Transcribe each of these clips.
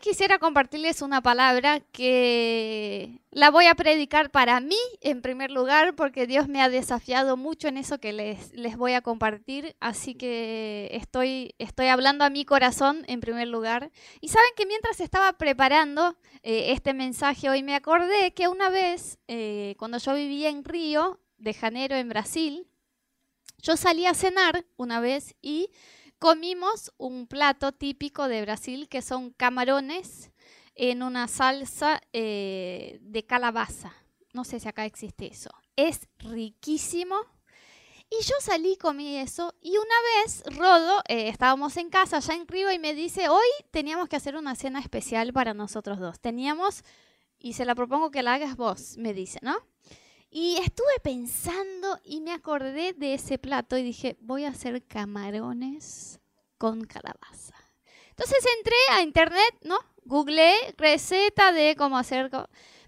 quisiera compartirles una palabra que la voy a predicar para mí en primer lugar, porque Dios me ha desafiado mucho en eso que les, les voy a compartir. Así que estoy, estoy hablando a mi corazón en primer lugar. Y saben que mientras estaba preparando eh, este mensaje hoy, me acordé que una vez, eh, cuando yo vivía en Río de Janeiro, en Brasil, yo salí a cenar una vez y comimos un plato típico de Brasil que son camarones en una salsa eh, de calabaza. No sé si acá existe eso. Es riquísimo. Y yo salí, comí eso y una vez Rodo, eh, estábamos en casa ya en Río y me dice, hoy teníamos que hacer una cena especial para nosotros dos. Teníamos, y se la propongo que la hagas vos, me dice, ¿no? Y estuve pensando y me acordé de ese plato y dije, voy a hacer camarones con calabaza. Entonces entré a internet, ¿no? Googleé receta de cómo hacer...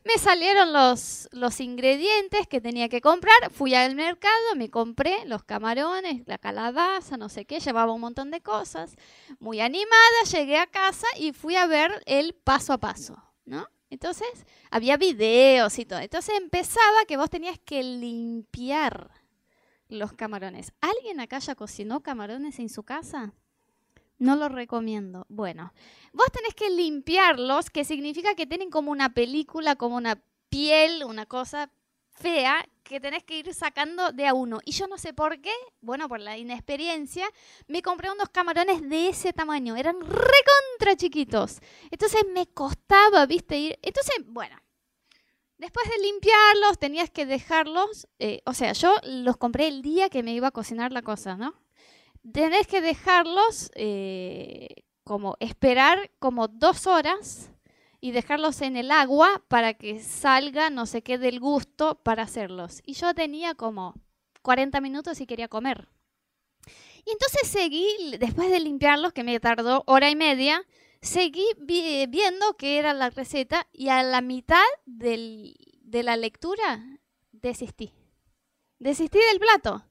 Me salieron los, los ingredientes que tenía que comprar, fui al mercado, me compré los camarones, la calabaza, no sé qué, llevaba un montón de cosas. Muy animada, llegué a casa y fui a ver el paso a paso, ¿no? Entonces, había videos y todo. Entonces empezaba que vos tenías que limpiar los camarones. ¿Alguien acá ya cocinó camarones en su casa? No lo recomiendo. Bueno, vos tenés que limpiarlos, que significa que tienen como una película, como una piel, una cosa fea que tenés que ir sacando de a uno. Y yo no sé por qué, bueno, por la inexperiencia, me compré unos camarones de ese tamaño. Eran recontra chiquitos. Entonces me costaba, viste, ir. Entonces, bueno, después de limpiarlos, tenías que dejarlos. Eh, o sea, yo los compré el día que me iba a cocinar la cosa, ¿no? Tenés que dejarlos eh, como esperar como dos horas y dejarlos en el agua para que salga, no sé qué, del gusto para hacerlos. Y yo tenía como 40 minutos y quería comer. Y entonces seguí, después de limpiarlos, que me tardó hora y media, seguí viendo qué era la receta y a la mitad de la lectura desistí. Desistí del plato.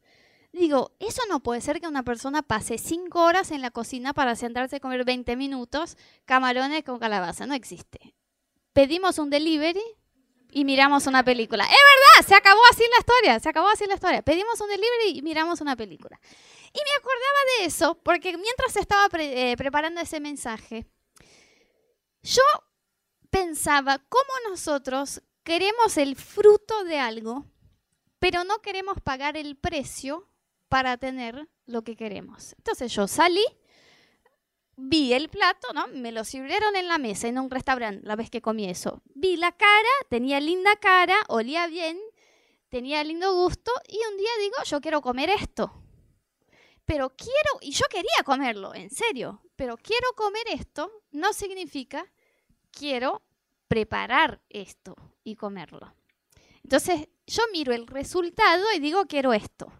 Digo, eso no puede ser que una persona pase cinco horas en la cocina para sentarse a comer 20 minutos camarones con calabaza. No existe. Pedimos un delivery y miramos una película. Es verdad, se acabó así la historia, se acabó así la historia. Pedimos un delivery y miramos una película. Y me acordaba de eso porque mientras estaba eh, preparando ese mensaje, yo pensaba cómo nosotros queremos el fruto de algo, pero no queremos pagar el precio para tener lo que queremos. Entonces yo salí, vi el plato, ¿no? Me lo sirvieron en la mesa en un restaurante la vez que comí eso. Vi la cara, tenía linda cara, olía bien, tenía lindo gusto y un día digo, yo quiero comer esto. Pero quiero, y yo quería comerlo, en serio, pero quiero comer esto no significa quiero preparar esto y comerlo. Entonces yo miro el resultado y digo, quiero esto.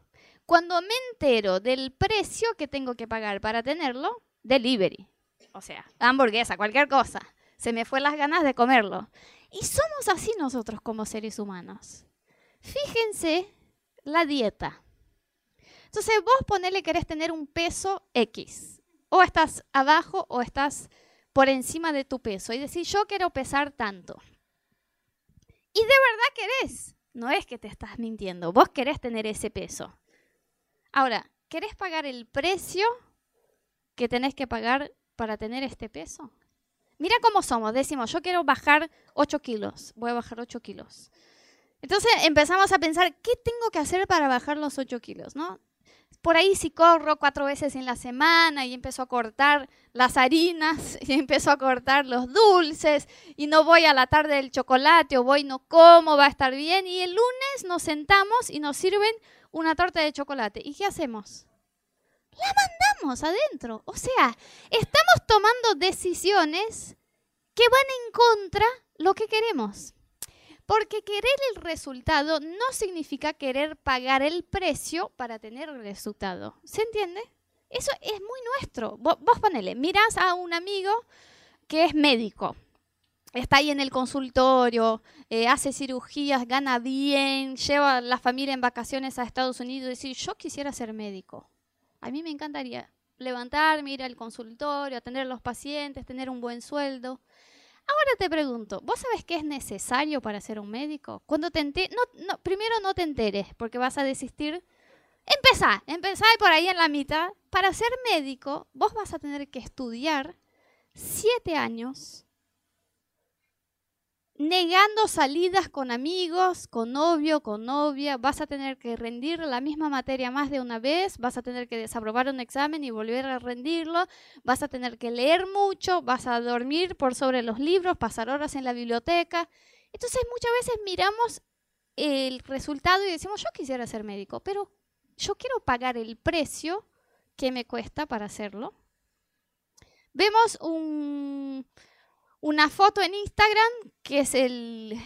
Cuando me entero del precio que tengo que pagar para tenerlo, delivery. O sea, hamburguesa, cualquier cosa. Se me fue las ganas de comerlo. Y somos así nosotros como seres humanos. Fíjense la dieta. Entonces vos ponele querés tener un peso X. O estás abajo o estás por encima de tu peso. Y decís, yo quiero pesar tanto. Y de verdad querés. No es que te estás mintiendo. Vos querés tener ese peso. Ahora, ¿querés pagar el precio que tenés que pagar para tener este peso? Mira cómo somos. Decimos, yo quiero bajar 8 kilos. Voy a bajar 8 kilos. Entonces empezamos a pensar, ¿qué tengo que hacer para bajar los 8 kilos? ¿no? Por ahí si corro cuatro veces en la semana y empiezo a cortar las harinas y empiezo a cortar los dulces y no voy a la tarde del chocolate o voy no como, va a estar bien. Y el lunes nos sentamos y nos sirven una torta de chocolate. ¿Y qué hacemos? La mandamos adentro. O sea, estamos tomando decisiones que van en contra lo que queremos. Porque querer el resultado no significa querer pagar el precio para tener el resultado. ¿Se entiende? Eso es muy nuestro. Vos, vos ponele, mirás a un amigo que es médico está ahí en el consultorio, eh, hace cirugías, gana bien, lleva a la familia en vacaciones a Estados Unidos y decir, yo quisiera ser médico. A mí me encantaría. levantarme, ir al consultorio, atender a los pacientes, tener un buen sueldo. Ahora te pregunto, ¿vos sabés qué es necesario para ser un médico? Cuando te no, no, primero no te enteres porque vas a desistir. Empezá, empezá por ahí en la mitad. Para ser médico, vos vas a tener que estudiar siete años negando salidas con amigos, con novio, con novia, vas a tener que rendir la misma materia más de una vez, vas a tener que desaprobar un examen y volver a rendirlo, vas a tener que leer mucho, vas a dormir por sobre los libros, pasar horas en la biblioteca. Entonces muchas veces miramos el resultado y decimos, yo quisiera ser médico, pero yo quiero pagar el precio que me cuesta para hacerlo. Vemos un una foto en Instagram que es el,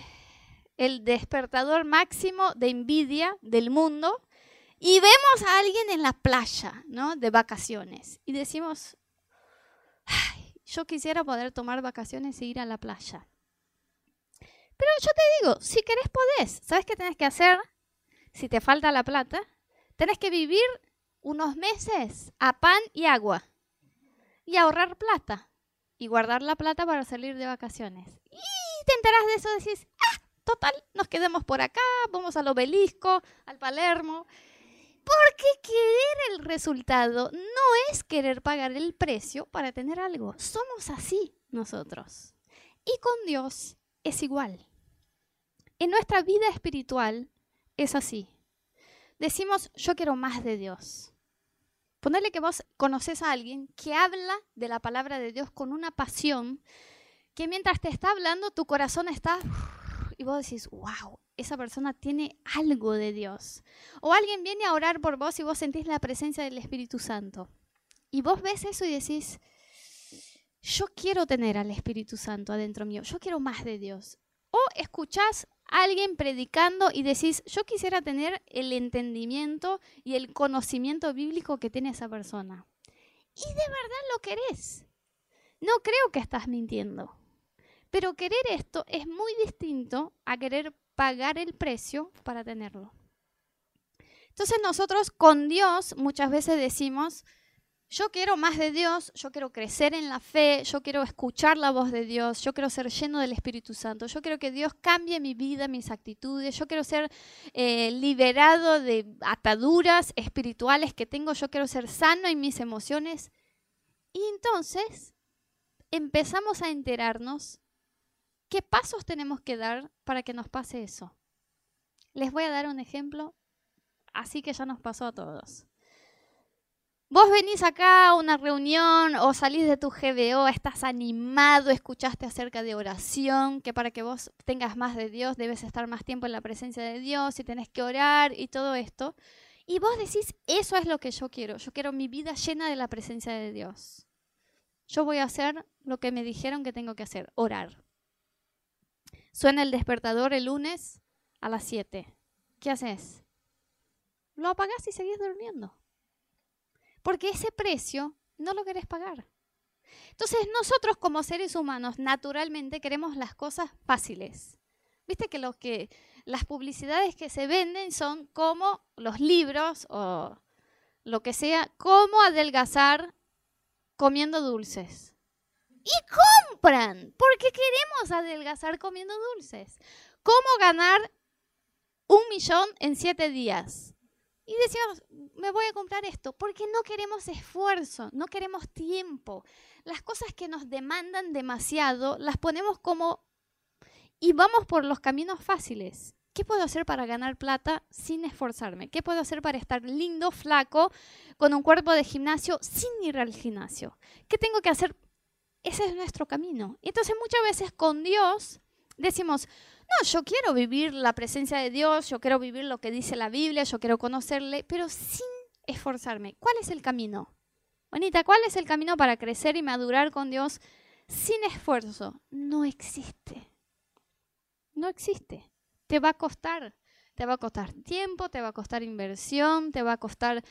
el despertador máximo de envidia del mundo y vemos a alguien en la playa, ¿no? De vacaciones y decimos, yo quisiera poder tomar vacaciones e ir a la playa. Pero yo te digo, si querés podés. ¿Sabes qué tenés que hacer? Si te falta la plata, tenés que vivir unos meses a pan y agua y ahorrar plata y guardar la plata para salir de vacaciones. Y te enteras de eso, decís, ah, total, nos quedemos por acá, vamos al obelisco, al Palermo. Porque querer el resultado no es querer pagar el precio para tener algo. Somos así nosotros. Y con Dios es igual. En nuestra vida espiritual es así. Decimos, yo quiero más de Dios. Ponerle que vos conoces a alguien que habla de la palabra de Dios con una pasión que mientras te está hablando tu corazón está y vos decís, wow, esa persona tiene algo de Dios. O alguien viene a orar por vos y vos sentís la presencia del Espíritu Santo. Y vos ves eso y decís, yo quiero tener al Espíritu Santo adentro mío, yo quiero más de Dios. O escuchás alguien predicando y decís, yo quisiera tener el entendimiento y el conocimiento bíblico que tiene esa persona. Y de verdad lo querés. No creo que estás mintiendo. Pero querer esto es muy distinto a querer pagar el precio para tenerlo. Entonces nosotros con Dios muchas veces decimos, yo quiero más de Dios, yo quiero crecer en la fe, yo quiero escuchar la voz de Dios, yo quiero ser lleno del Espíritu Santo, yo quiero que Dios cambie mi vida, mis actitudes, yo quiero ser eh, liberado de ataduras espirituales que tengo, yo quiero ser sano en mis emociones. Y entonces empezamos a enterarnos qué pasos tenemos que dar para que nos pase eso. Les voy a dar un ejemplo, así que ya nos pasó a todos. Vos venís acá a una reunión o salís de tu GBO, estás animado, escuchaste acerca de oración, que para que vos tengas más de Dios debes estar más tiempo en la presencia de Dios y tenés que orar y todo esto. Y vos decís, eso es lo que yo quiero, yo quiero mi vida llena de la presencia de Dios. Yo voy a hacer lo que me dijeron que tengo que hacer, orar. Suena el despertador el lunes a las 7. ¿Qué haces? Lo apagás y seguís durmiendo porque ese precio no lo querés pagar. Entonces nosotros como seres humanos naturalmente queremos las cosas fáciles. Viste que, lo que las publicidades que se venden son como los libros o lo que sea, cómo adelgazar comiendo dulces. Y compran, porque queremos adelgazar comiendo dulces. ¿Cómo ganar un millón en siete días? Y decíamos, me voy a comprar esto, porque no queremos esfuerzo, no queremos tiempo. Las cosas que nos demandan demasiado, las ponemos como... y vamos por los caminos fáciles. ¿Qué puedo hacer para ganar plata sin esforzarme? ¿Qué puedo hacer para estar lindo, flaco, con un cuerpo de gimnasio sin ir al gimnasio? ¿Qué tengo que hacer? Ese es nuestro camino. Entonces muchas veces con Dios decimos, no, yo quiero vivir la presencia de Dios, yo quiero vivir lo que dice la Biblia, yo quiero conocerle, pero sin esforzarme. ¿Cuál es el camino? Bonita, ¿cuál es el camino para crecer y madurar con Dios sin esfuerzo? No existe. No existe. Te va a costar. Te va a costar tiempo, te va a costar inversión, te va a costar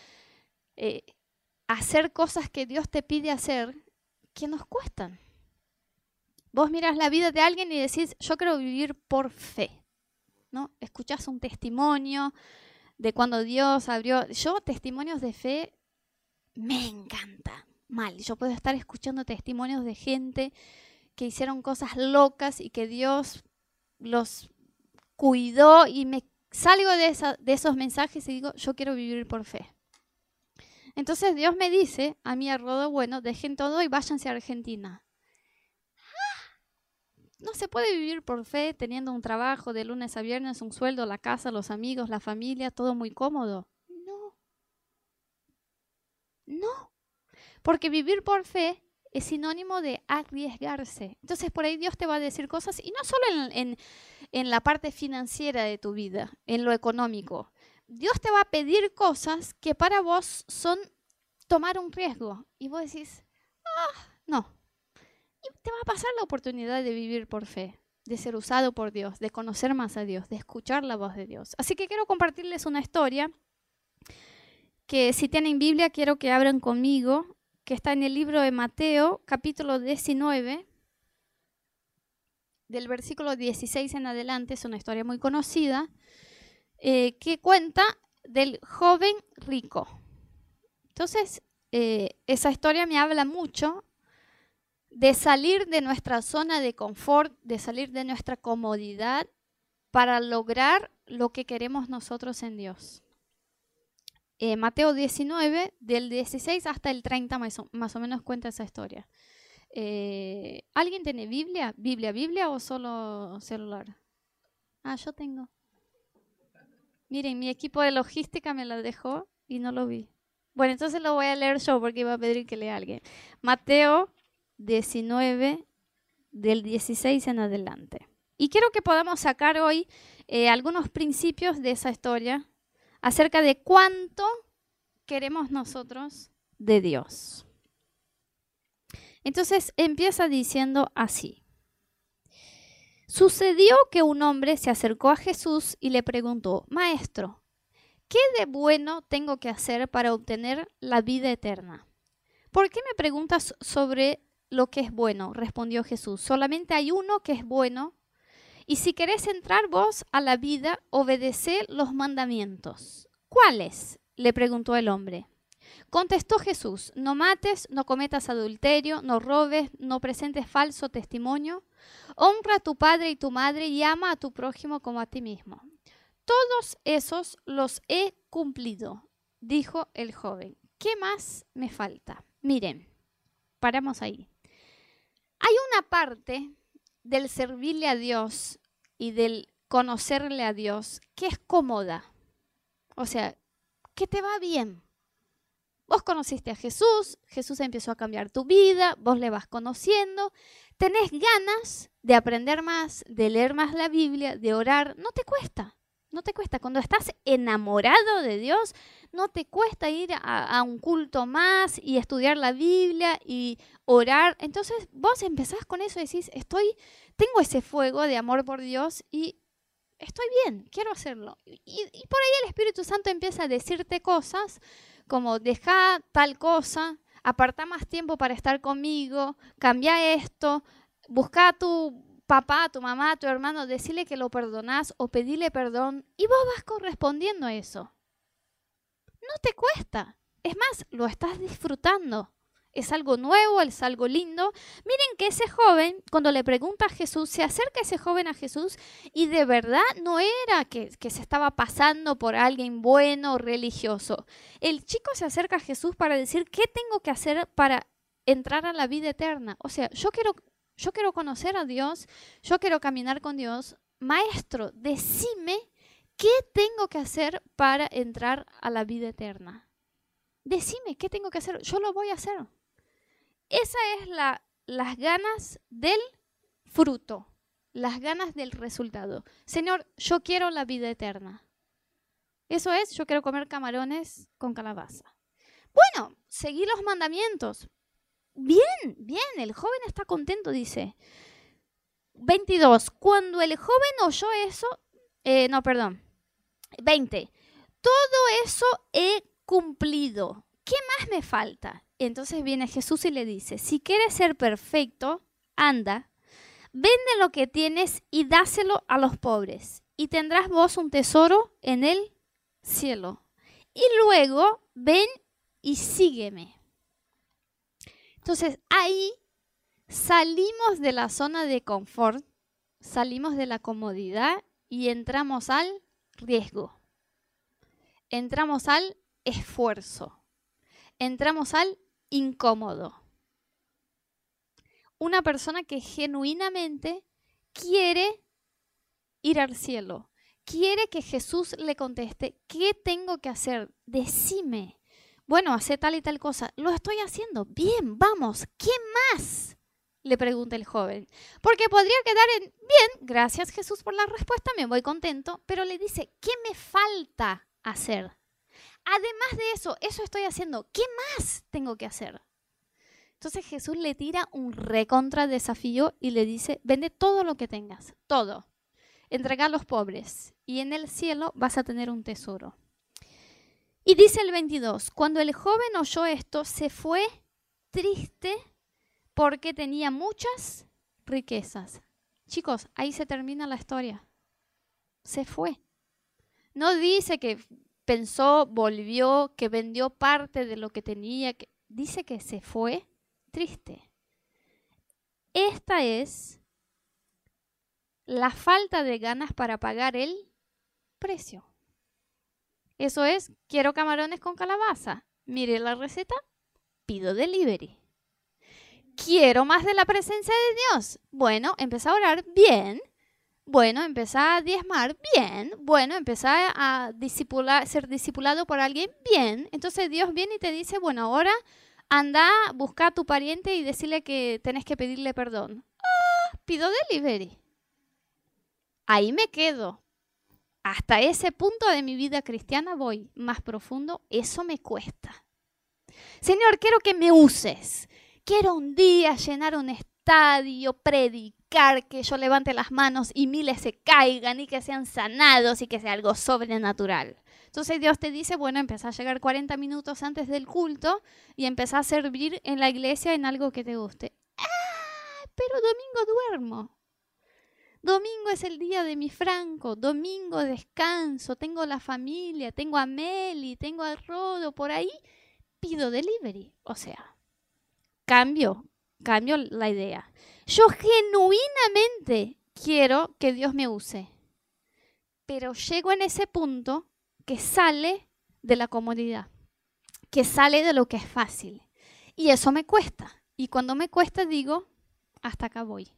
eh, hacer cosas que Dios te pide hacer que nos cuestan. Vos miras la vida de alguien y decís, yo quiero vivir por fe. ¿no? Escuchás un testimonio de cuando Dios abrió. Yo, testimonios de fe, me encanta. Mal, yo puedo estar escuchando testimonios de gente que hicieron cosas locas y que Dios los cuidó y me salgo de, de esos mensajes y digo, yo quiero vivir por fe. Entonces Dios me dice a mí a Rodo, bueno, dejen todo y váyanse a Argentina. No se puede vivir por fe teniendo un trabajo de lunes a viernes, un sueldo, la casa, los amigos, la familia, todo muy cómodo. No. No. Porque vivir por fe es sinónimo de arriesgarse. Entonces por ahí Dios te va a decir cosas, y no solo en, en, la parte financiera de tu vida, en lo económico. Dios te va a pedir cosas que para vos son tomar un riesgo. Y vos decís, ah, no, te va a pasar la oportunidad de vivir por fe, de ser usado por Dios, de conocer más a Dios, de escuchar la voz de Dios. Así que quiero compartirles una historia que si tienen Biblia quiero que abran conmigo, que está en el libro de Mateo, capítulo 19, del versículo 16 en adelante, es una historia muy conocida, eh, que cuenta del joven rico. Entonces, eh, esa historia me habla mucho de salir de nuestra zona de confort, de salir de nuestra comodidad para lograr lo que queremos nosotros en Dios. Eh, Mateo 19, del 16 hasta el 30 más o, menos cuenta esa historia. Eh, ¿Alguien tiene Biblia? ¿Biblia, Biblia o solo celular? Ah, yo tengo. Miren, mi equipo de logística me la dejó y no lo vi. Bueno, entonces lo voy a leer yo porque iba a pedir que lea alguien. Mateo 19 del 16 en adelante. Y quiero que podamos sacar hoy eh, algunos principios de esa historia acerca de cuánto queremos nosotros de Dios. Entonces empieza diciendo así. Sucedió que un hombre se acercó a Jesús y le preguntó, Maestro, ¿qué de bueno tengo que hacer para obtener la vida eterna? ¿Por qué me preguntas sobre lo que es bueno, respondió Jesús. Solamente hay uno que es bueno. Y si querés entrar vos a la vida, obedece los mandamientos. ¿Cuáles? le preguntó el hombre. Contestó Jesús, no mates, no cometas adulterio, no robes, no presentes falso testimonio, honra a tu padre y tu madre y ama a tu prójimo como a ti mismo. Todos esos los he cumplido, dijo el joven. ¿Qué más me falta? Miren, paramos ahí. Hay una parte del servirle a Dios y del conocerle a Dios que es cómoda. O sea, que te va bien. Vos conociste a Jesús, Jesús empezó a cambiar tu vida, vos le vas conociendo, tenés ganas de aprender más, de leer más la Biblia, de orar, no te cuesta. No te cuesta. Cuando estás enamorado de Dios, no te cuesta ir a, un culto más y estudiar la Biblia y orar. Entonces vos empezás con eso y decís, estoy, tengo ese fuego de amor por Dios y estoy bien, quiero hacerlo. Y, y por ahí el Espíritu Santo empieza a decirte cosas como deja tal cosa, aparta más tiempo para estar conmigo, cambia esto, busca tu papá, tu mamá, tu hermano, decirle que lo perdonás o pedirle perdón y vos vas correspondiendo a eso. No te cuesta. Es más, lo estás disfrutando. Es algo nuevo, es algo lindo. Miren que ese joven, cuando le pregunta a Jesús, se acerca ese joven a Jesús y de verdad no era que, que se estaba pasando por alguien bueno, religioso. El chico se acerca a Jesús para decir, ¿qué tengo que hacer para entrar a la vida eterna? O sea, yo quiero yo quiero conocer a Dios, yo quiero caminar con Dios. Maestro, decime qué tengo que hacer para entrar a la vida eterna. Decime qué tengo que hacer, yo lo voy a hacer. Esa es la, las ganas del fruto, las ganas del resultado. Señor, yo quiero la vida eterna. Eso es, yo quiero comer camarones con calabaza. Bueno, seguí los mandamientos. Bien, bien, el joven está contento, dice. 22. Cuando el joven oyó eso, eh, no, perdón. 20. Todo eso he cumplido. ¿Qué más me falta? Entonces viene Jesús y le dice, si quieres ser perfecto, anda, vende lo que tienes y dáselo a los pobres, y tendrás vos un tesoro en el cielo. Y luego ven y sígueme. Entonces ahí salimos de la zona de confort, salimos de la comodidad y entramos al riesgo. Entramos al esfuerzo. Entramos al incómodo. Una persona que genuinamente quiere ir al cielo, quiere que Jesús le conteste, ¿qué tengo que hacer? Decime. Bueno, hace tal y tal cosa. Lo estoy haciendo. Bien, vamos. ¿Qué más? Le pregunta el joven. Porque podría quedar en, bien, gracias Jesús por la respuesta, me voy contento, pero le dice, ¿qué me falta hacer? Además de eso, eso estoy haciendo. ¿Qué más tengo que hacer? Entonces Jesús le tira un recontra desafío y le dice, vende todo lo que tengas, todo. Entrega a los pobres y en el cielo vas a tener un tesoro. Y dice el 22, cuando el joven oyó esto, se fue triste porque tenía muchas riquezas. Chicos, ahí se termina la historia. Se fue. No dice que pensó, volvió, que vendió parte de lo que tenía. Que... Dice que se fue triste. Esta es la falta de ganas para pagar el precio. Eso es, quiero camarones con calabaza. Mire la receta, pido delivery. Quiero más de la presencia de Dios. Bueno, empecé a orar bien. Bueno, empecé a diezmar bien. Bueno, empecé a ser discipulado por alguien bien. Entonces Dios viene y te dice, bueno, ahora anda, busca a tu pariente y decirle que tenés que pedirle perdón. Ah, pido delivery. Ahí me quedo hasta ese punto de mi vida cristiana voy más profundo, eso me cuesta. Señor, quiero que me uses. Quiero un día llenar un estadio, predicar, que yo levante las manos y miles se caigan y que sean sanados y que sea algo sobrenatural. Entonces Dios te dice, bueno, empieza a llegar 40 minutos antes del culto y empieza a servir en la iglesia en algo que te guste. ¡Ah! Pero domingo duermo. Domingo es el día de mi Franco, domingo descanso, tengo la familia, tengo a Meli, tengo a Rodo por ahí, pido delivery. O sea, cambio, cambio la idea. Yo genuinamente quiero que Dios me use, pero llego en ese punto que sale de la comodidad, que sale de lo que es fácil. Y eso me cuesta. Y cuando me cuesta digo, hasta acá voy.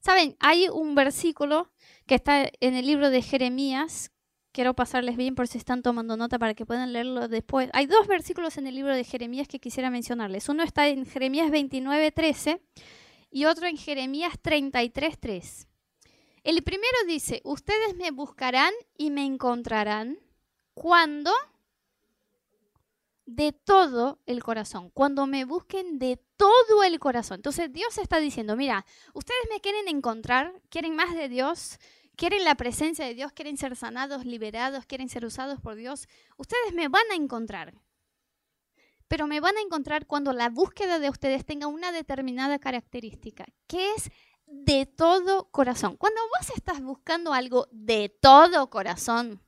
Saben, hay un versículo que está en el libro de Jeremías. Quiero pasarles bien por si están tomando nota para que puedan leerlo después. Hay dos versículos en el libro de Jeremías que quisiera mencionarles. Uno está en Jeremías 29, 13 y otro en Jeremías 33, 3. El primero dice, ustedes me buscarán y me encontrarán cuando de todo el corazón, cuando me busquen de todo el corazón. Entonces Dios está diciendo, mira, ustedes me quieren encontrar, quieren más de Dios, quieren la presencia de Dios, quieren ser sanados, liberados, quieren ser usados por Dios. Ustedes me van a encontrar. Pero me van a encontrar cuando la búsqueda de ustedes tenga una determinada característica, que es de todo corazón. Cuando vos estás buscando algo de todo corazón,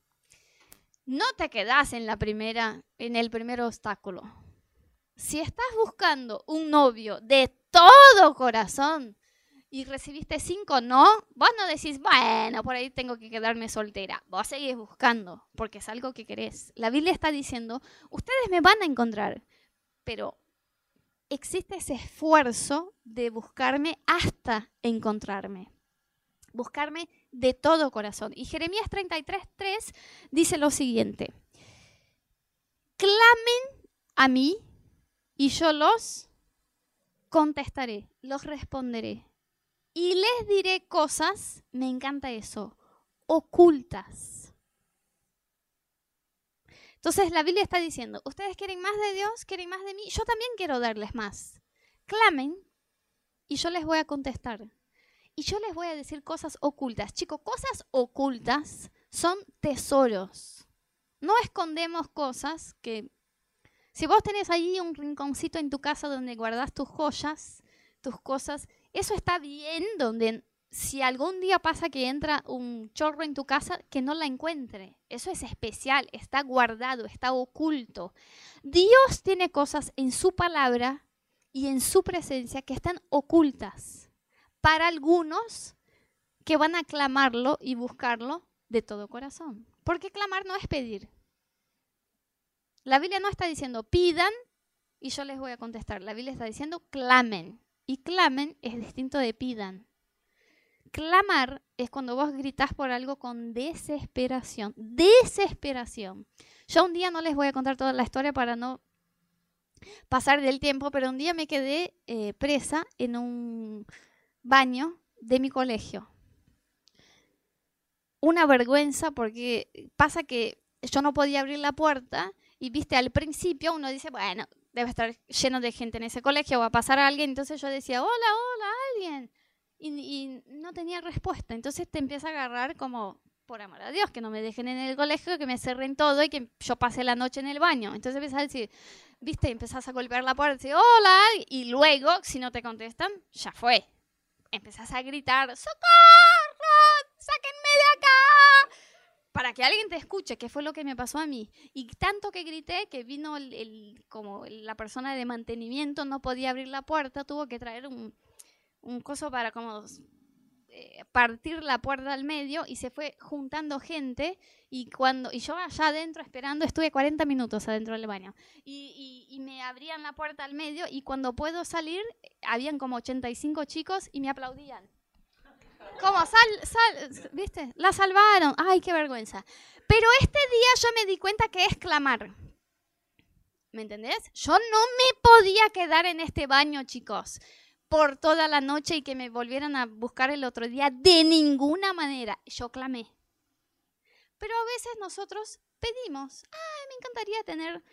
no te quedas en la primera, en el primer obstáculo. Si estás buscando un novio de todo corazón y recibiste cinco no, vos no decís, bueno, por ahí tengo que quedarme soltera. Vos seguís buscando porque es algo que querés. La Biblia está diciendo, ustedes me van a encontrar, pero existe ese esfuerzo de buscarme hasta encontrarme buscarme de todo corazón. Y Jeremías 33.3 dice lo siguiente, clamen a mí y yo los contestaré, los responderé. Y les diré cosas, me encanta eso, ocultas. Entonces la Biblia está diciendo, ustedes quieren más de Dios, quieren más de mí, yo también quiero darles más. Clamen y yo les voy a contestar. Y yo les voy a decir cosas ocultas. Chicos, cosas ocultas son tesoros. No escondemos cosas que... Si vos tenés ahí un rinconcito en tu casa donde guardas tus joyas, tus cosas, eso está bien donde si algún día pasa que entra un chorro en tu casa, que no la encuentre. Eso es especial, está guardado, está oculto. Dios tiene cosas en su palabra y en su presencia que están ocultas para algunos que van a clamarlo y buscarlo de todo corazón. Porque clamar no es pedir. La Biblia no está diciendo pidan y yo les voy a contestar. La Biblia está diciendo clamen. Y clamen es distinto de pidan. Clamar es cuando vos gritas por algo con desesperación. Desesperación. Yo un día no les voy a contar toda la historia para no pasar del tiempo, pero un día me quedé eh, presa en un baño de mi colegio. Una vergüenza porque pasa que yo no podía abrir la puerta y viste, al principio uno dice, bueno, debe estar lleno de gente en ese colegio, va a pasar a alguien. Entonces yo decía, hola, hola, alguien. Y, no tenía respuesta. Entonces te empieza a agarrar como, por amor a Dios, que no me dejen en el colegio, que me cerren todo y que yo pase la noche en el baño. Entonces empiezas a decir, viste, empezás a golpear la puerta y decís, hola, y luego, si no te contestan, ya fue. Empezás a gritar, ¡socorro! ¡Sáquenme de acá! para que alguien te escuche, que fue lo que me pasó a mí. Y tanto que grité que vino el, como la persona de mantenimiento, no podía abrir la puerta, tuvo que traer un, un coso para como eh, partir la puerta al medio y se fue juntando gente y cuando y yo allá adentro esperando estuve 40 minutos adentro del baño y, me abrían la puerta al medio y cuando puedo salir habían como 85 chicos y me aplaudían ¿Cómo? Sal, sal, ¿viste? La salvaron. Ay, qué vergüenza. Pero este día yo me di cuenta que es clamar. ¿Me entendés? Yo no me podía quedar en este baño, chicos, por toda la noche y que me volvieran a buscar el otro día. De ninguna manera. Yo clamé. Pero a veces nosotros pedimos, ay, me encantaría tener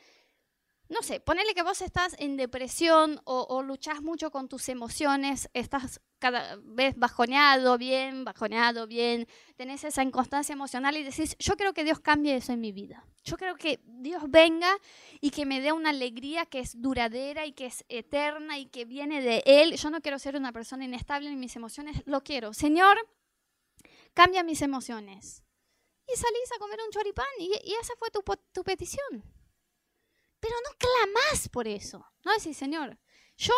no sé, ponele que vos estás en depresión o, o luchás mucho con tus emociones, estás cada vez bajoneado, bien, bajoneado, bien, tenés esa inconstancia emocional y decís, yo creo que Dios cambie eso en mi vida. Yo creo que Dios venga y que me dé una alegría que es duradera y que es eterna y que viene de Él. Yo no quiero ser una persona inestable en mis emociones, lo quiero. Señor, cambia mis emociones. Y salís a comer un choripán y, esa fue tu, tu petición. Pero no clamás por eso. No decís, Señor, yo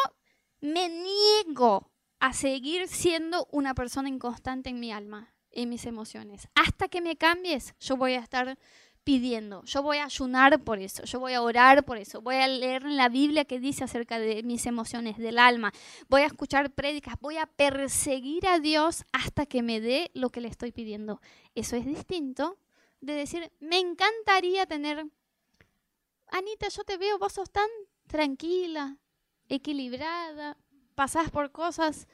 me niego a seguir siendo una persona inconstante en mi alma, en mis emociones. Hasta que me cambies, yo voy a estar pidiendo, yo voy a ayunar por eso, yo voy a orar por eso, voy a leer en la Biblia que dice acerca de mis emociones, del alma, voy a escuchar prédicas, voy a perseguir a Dios hasta que me dé lo que le estoy pidiendo. Eso es distinto de decir, me encantaría tener Anita, yo te veo, vos sos tan tranquila, equilibrada, pasás por cosas.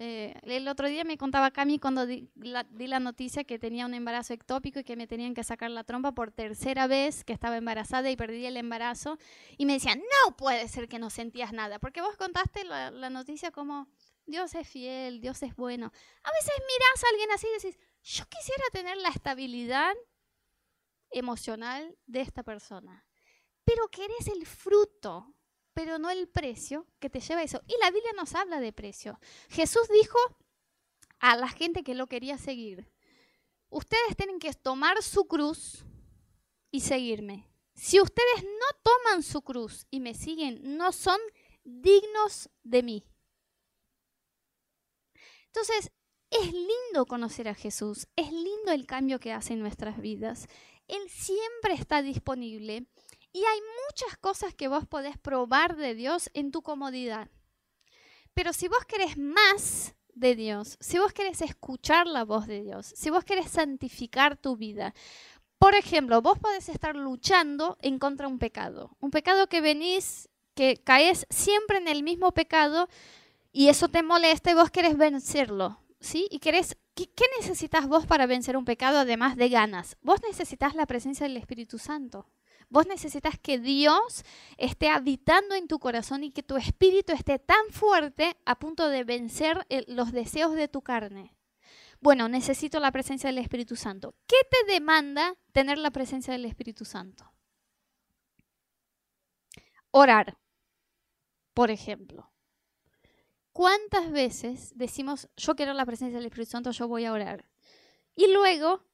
Eh, el otro día me contaba Cami cuando di la, noticia que tenía un embarazo ectópico y que me tenían que sacar la trompa por tercera vez, que estaba embarazada y perdí el embarazo. Y me decían, no puede ser que no sentías nada, porque vos contaste la, noticia como Dios es fiel, Dios es bueno. A veces mirás a alguien así y decís, yo quisiera tener la estabilidad emocional de esta persona pero querés el fruto, pero no el precio que te lleva eso. Y la Biblia nos habla de precio. Jesús dijo a la gente que lo quería seguir, ustedes tienen que tomar su cruz y seguirme. Si ustedes no toman su cruz y me siguen, no son dignos de mí. Entonces, es lindo conocer a Jesús, es lindo el cambio que hace en nuestras vidas. Él siempre está disponible y hay muchas cosas que vos podés probar de Dios en tu comodidad. Pero si vos querés más de Dios, si vos querés escuchar la voz de Dios, si vos querés santificar tu vida, por ejemplo, vos podés estar luchando en contra de un pecado, un pecado que venís, que caes siempre en el mismo pecado y eso te molesta y vos querés vencerlo, ¿sí? Y querés, ¿qué, qué necesitas vos para vencer un pecado además de ganas? Vos necesitas la presencia del Espíritu Santo. Vos necesitas que Dios esté habitando en tu corazón y que tu espíritu esté tan fuerte a punto de vencer los deseos de tu carne. Bueno, necesito la presencia del Espíritu Santo. ¿Qué te demanda tener la presencia del Espíritu Santo? Orar, por ejemplo. ¿Cuántas veces decimos, yo quiero la presencia del Espíritu Santo, yo voy a orar? Y luego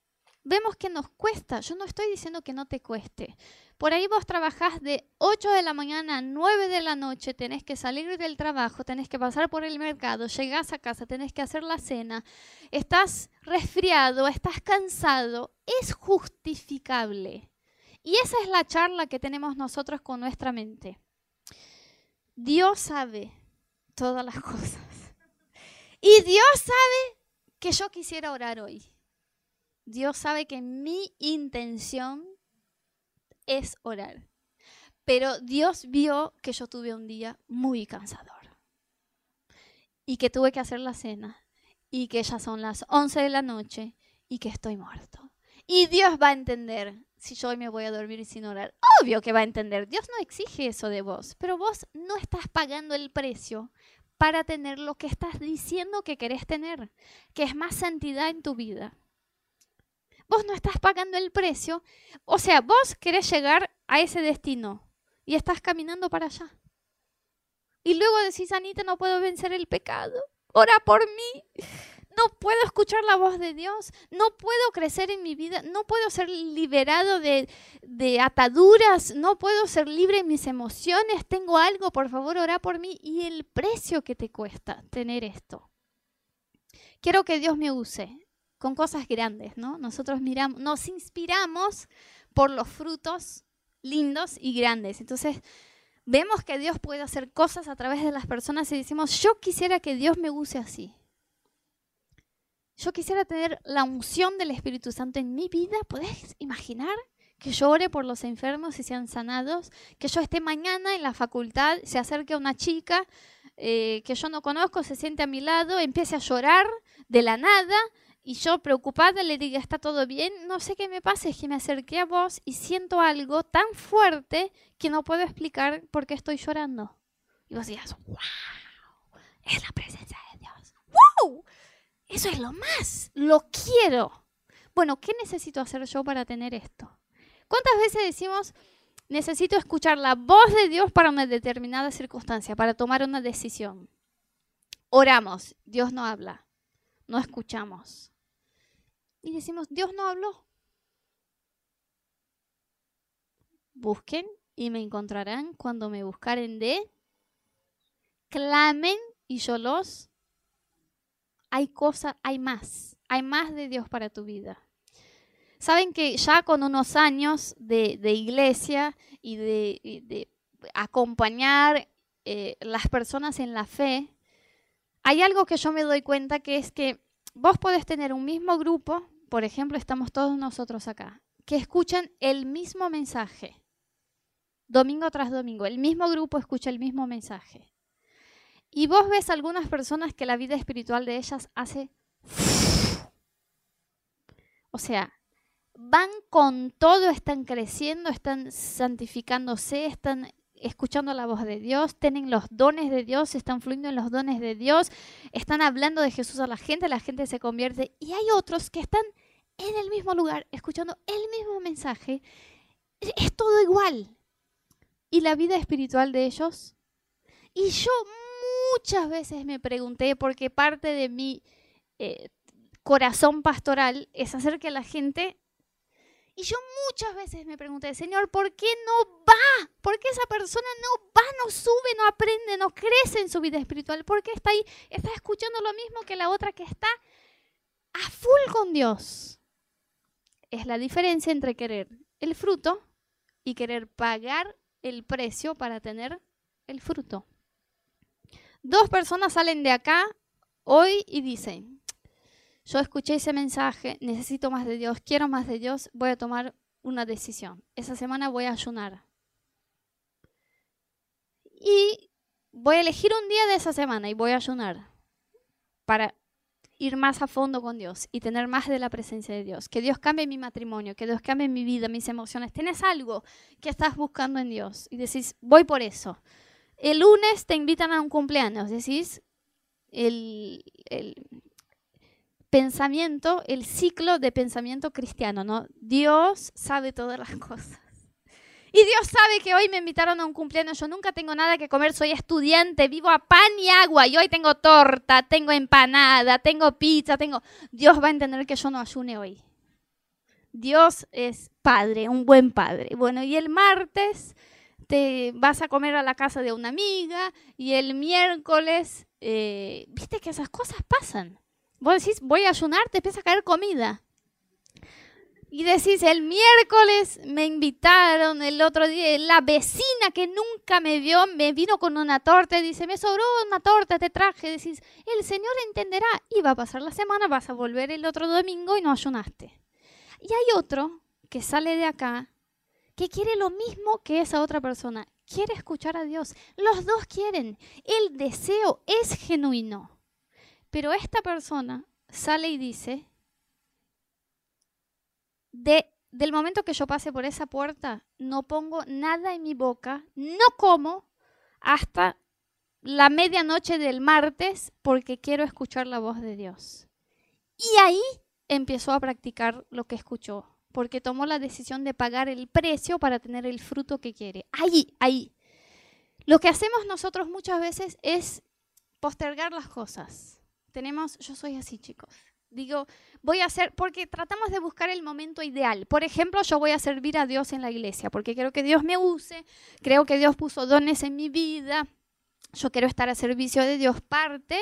vemos que nos cuesta. Yo no estoy diciendo que no te cueste. Por ahí vos trabajás de 8 de la mañana a 9 de la noche, tenés que salir del trabajo, tenés que pasar por el mercado, llegás a casa, tenés que hacer la cena, estás resfriado, estás cansado. Es justificable. Y esa es la charla que tenemos nosotros con nuestra mente. Dios sabe todas las cosas. Y Dios sabe que yo quisiera orar hoy. Dios sabe que mi intención es orar. Pero Dios vio que yo tuve un día muy cansador. Y que tuve que hacer la cena. Y que ya son las 11 de la noche. Y que estoy muerto. Y Dios va a entender si yo hoy me voy a dormir sin orar. Obvio que va a entender. Dios no exige eso de vos. Pero vos no estás pagando el precio para tener lo que estás diciendo que querés tener, que es más santidad en tu vida. Vos no estás pagando el precio, o sea, vos querés llegar a ese destino y estás caminando para allá. Y luego decís, Anita, no puedo vencer el pecado, ora por mí. No puedo escuchar la voz de Dios, no puedo crecer en mi vida, no puedo ser liberado de, ataduras, no puedo ser libre en mis emociones, tengo algo, por favor, ora por mí y el precio que te cuesta tener esto. Quiero que Dios me use con cosas grandes, ¿no? Nosotros miramos, nos inspiramos por los frutos lindos y grandes. Entonces, vemos que Dios puede hacer cosas a través de las personas y decimos, yo quisiera que Dios me use así. Yo quisiera tener la unción del Espíritu Santo en mi vida. ¿Podés imaginar? Que yo ore por los enfermos y sean sanados. Que yo esté mañana en la facultad, se acerque a una chica eh, que yo no conozco, se siente a mi lado, empiece a llorar de la nada y yo preocupada le diga, ¿está todo bien? No sé qué me pasa, es que me acerqué a vos y siento algo tan fuerte que no puedo explicar por qué estoy llorando. Y vos digas, wow, es la presencia de Dios. ¡Wow! Eso es lo más, lo quiero. Bueno, ¿qué necesito hacer yo para tener esto? ¿Cuántas veces decimos, necesito escuchar la voz de Dios para una determinada circunstancia, para tomar una decisión? Oramos, Dios no habla, no escuchamos. Y decimos, Dios no habló. Busquen y me encontrarán cuando me buscaren de, clamen y yo los hay cosas, hay más, hay más de Dios para tu vida. Saben que ya con unos años de, iglesia y de, acompañar eh, las personas en la fe, hay algo que yo me doy cuenta que es que vos podés tener un mismo grupo, por ejemplo, estamos todos nosotros acá, que escuchan el mismo mensaje, domingo tras domingo, el mismo grupo escucha el mismo mensaje. Y vos ves algunas personas que la vida espiritual de ellas hace... O sea, van con todo, están creciendo, están santificándose, están escuchando la voz de Dios, tienen los dones de Dios, están fluyendo en los dones de Dios, están hablando de Jesús a la gente, la gente se convierte. Y hay otros que están en el mismo lugar, escuchando el mismo mensaje. Es todo igual. ¿Y la vida espiritual de ellos? Y yo muchas veces me pregunté, porque parte de mi eh, corazón pastoral es hacer que la gente... Y yo muchas veces me pregunté, Señor, ¿por qué no va? ¿Por qué esa persona no va, no sube, no aprende, no crece en su vida espiritual? ¿Por qué está ahí, está escuchando lo mismo que la otra que está a full con Dios? Es la diferencia entre querer el fruto y querer pagar el precio para tener el fruto. Dos personas salen de acá hoy y dicen, yo escuché ese mensaje, necesito más de Dios, quiero más de Dios, voy a tomar una decisión. Esa semana voy a ayunar. Y voy a elegir un día de esa semana y voy a ayunar para ir más a fondo con Dios y tener más de la presencia de Dios. Que Dios cambie mi matrimonio, que Dios cambie mi vida, mis emociones. Tienes algo que estás buscando en Dios y decís, voy por eso. El lunes te invitan a un cumpleaños, decís el, pensamiento, el ciclo de pensamiento cristiano, ¿no? Dios sabe todas las cosas. Y Dios sabe que hoy me invitaron a un cumpleaños, yo nunca tengo nada que comer, soy estudiante, vivo a pan y agua, y hoy tengo torta, tengo empanada, tengo pizza, tengo... Dios va a entender que yo no ayune hoy. Dios es padre, un buen padre. Bueno, y el martes te vas a comer a la casa de una amiga y el miércoles, eh, viste que esas cosas pasan. Vos decís, voy a ayunar, te empieza a caer comida. Y decís, el miércoles me invitaron, el otro día, la vecina que nunca me vio, me vino con una torta y dice, me sobró una torta, te traje. Decís, el Señor entenderá. Y va a pasar la semana, vas a volver el otro domingo y no ayunaste. Y hay otro que sale de acá, que quiere lo mismo que esa otra persona. Quiere escuchar a Dios. Los dos quieren. El deseo es genuino. Pero esta persona sale y dice, del momento que yo pase por esa puerta, no pongo nada en mi boca, no como hasta la medianoche del martes porque quiero escuchar la voz de Dios. Y ahí empezó a practicar lo que escuchó, porque tomó la decisión de pagar el precio para tener el fruto que quiere. Ahí, ahí. Lo que hacemos nosotros muchas veces es postergar las cosas. Tenemos, yo soy así, chicos. Digo, voy a hacer, porque tratamos de buscar el momento ideal. Por ejemplo, yo voy a servir a Dios en la iglesia, porque quiero que Dios me use, creo que Dios puso dones en mi vida, yo quiero estar a servicio de Dios. Parte,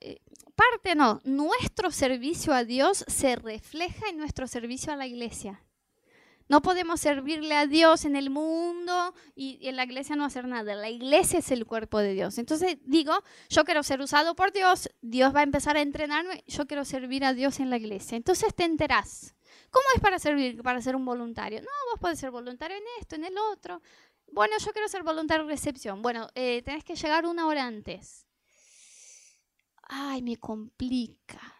eh, parte no, nuestro servicio a Dios se refleja en nuestro servicio a la iglesia. No podemos servirle a Dios en el mundo y en la iglesia no hacer nada. La iglesia es el cuerpo de Dios. Entonces digo, yo quiero ser usado por Dios, Dios va a empezar a entrenarme, yo quiero servir a Dios en la iglesia. Entonces te enterás. ¿Cómo es para servir, para ser un voluntario? No, vos podés ser voluntario en esto, en el otro. Bueno, yo quiero ser voluntario en recepción. Bueno, eh, tenés que llegar una hora antes. Ay, me complica